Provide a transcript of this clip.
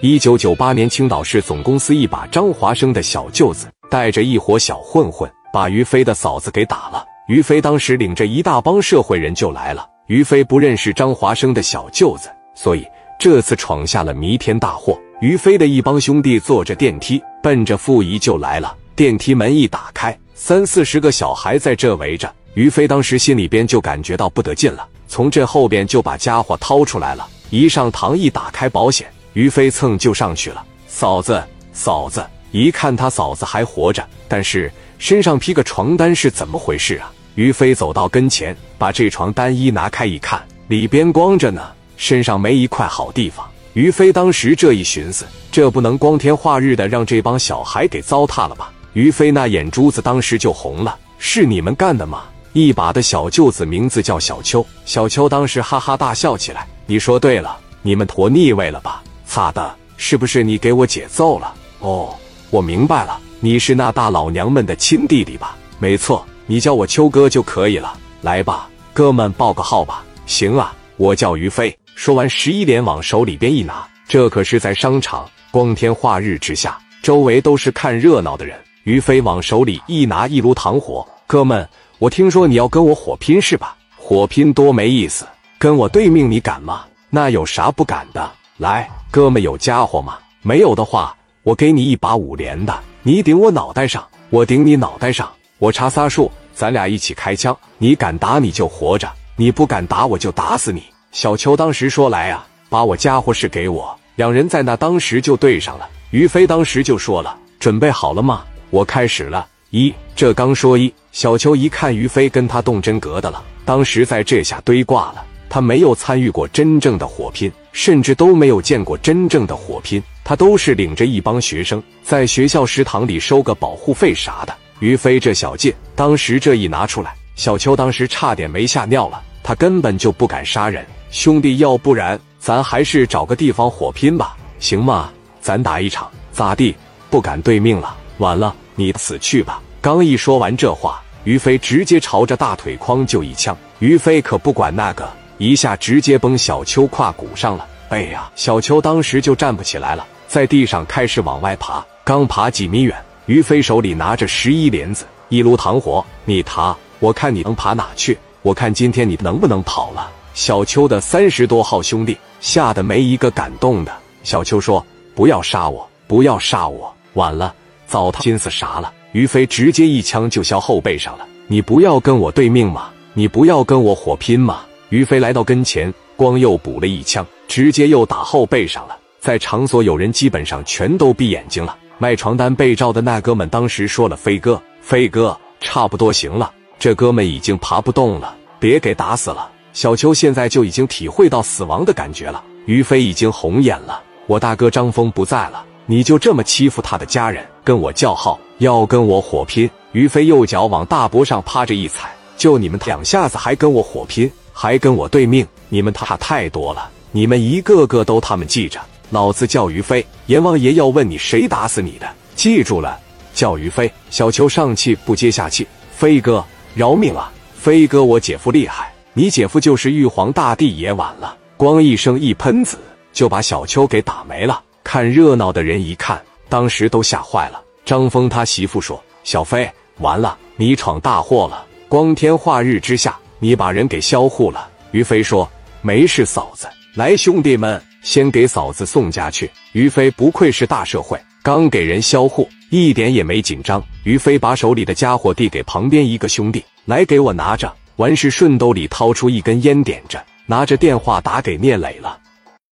一九九八年，青岛市总公司一把张华生的小舅子带着一伙小混混，把于飞的嫂子给打了。于飞当时领着一大帮社会人就来了。于飞不认识张华生的小舅子，所以这次闯下了弥天大祸。于飞的一帮兄弟坐着电梯，奔着傅姨就来了。电梯门一打开，三四十个小孩在这围着。于飞当时心里边就感觉到不得劲了，从这后边就把家伙掏出来了。一上堂，一打开保险，于飞蹭就上去了。嫂子，嫂子，一看他嫂子还活着，但是身上披个床单，是怎么回事啊？于飞走到跟前，把这床单一拿开一看，里边光着呢，身上没一块好地方。于飞当时这一寻思，这不能光天化日的让这帮小孩给糟蹋了吧？于飞那眼珠子当时就红了，是你们干的吗？一把的小舅子名字叫小秋，小秋当时哈哈大笑起来。你说对了，你们坨腻味了吧？咋的，是不是你给我姐揍了？哦，我明白了，你是那大老娘们的亲弟弟吧？没错，你叫我秋哥就可以了。来吧，哥们报个号吧。行啊，我叫于飞。说完，十一连往手里边一拿，这可是在商场，光天化日之下，周围都是看热闹的人。于飞往手里一拿，一炉糖火。哥们，我听说你要跟我火拼是吧？火拼多没意思，跟我对命你敢吗？那有啥不敢的？来，哥们有家伙吗？没有的话，我给你一把五连的，你顶我脑袋上，我顶你脑袋上，我查仨数，咱俩一起开枪。你敢打你就活着，你不敢打我就打死你。小邱当时说：“来啊，把我家伙事给我。”两人在那当时就对上了。于飞当时就说了：“准备好了吗？我开始了。”一，这刚说一，小邱一看于飞跟他动真格的了，当时在这下堆挂了。他没有参与过真正的火拼，甚至都没有见过真正的火拼。他都是领着一帮学生在学校食堂里收个保护费啥的。于飞这小劲，当时这一拿出来，小邱当时差点没吓尿了。他根本就不敢杀人。兄弟，要不然咱还是找个地方火拼吧，行吗？咱打一场，咋地？不敢对命了。完了，你死去吧！刚一说完这话，于飞直接朝着大腿框就一枪。于飞可不管那个，一下直接崩小邱胯骨上了。哎呀，小邱当时就站不起来了，在地上开始往外爬。刚爬几米远，于飞手里拿着十一帘子，一炉糖火，你爬，我看你能爬哪去？我看今天你能不能跑了。小邱的三十多号兄弟吓得没一个敢动的。小邱说：“不要杀我，不要杀我！”晚了，糟蹋心思啥了？于飞直接一枪就削后背上了。你不要跟我对命吗？你不要跟我火拼吗？于飞来到跟前，光又补了一枪，直接又打后背上了。在场所有人基本上全都闭眼睛了。卖床单被罩的那哥们当时说了：“飞哥，飞哥，差不多行了。这哥们已经爬不动了，别给打死了。”小邱现在就已经体会到死亡的感觉了。于飞已经红眼了。我大哥张峰不在了，你就这么欺负他的家人，跟我叫号，要跟我火拼？于飞右脚往大脖上趴着一踩，就你们两下子还跟我火拼，还跟我对命？你们他太多了，你们一个个都他们记着。老子叫于飞，阎王爷要问你谁打死你的，记住了，叫于飞。小邱上气不接下气，飞哥饶命啊！飞哥，我姐夫厉害。你姐夫就是玉皇大帝也晚了，咣一声一喷子就把小邱给打没了。看热闹的人一看，当时都吓坏了。张峰他媳妇说：“小飞，完了，你闯大祸了！光天化日之下，你把人给销户了。”于飞说：“没事，嫂子，来，兄弟们，先给嫂子送家去。”于飞不愧是大社会，刚给人销户，一点也没紧张。于飞把手里的家伙递给旁边一个兄弟：“来，给我拿着。”完事，顺兜里掏出一根烟，点着，拿着电话打给聂磊了。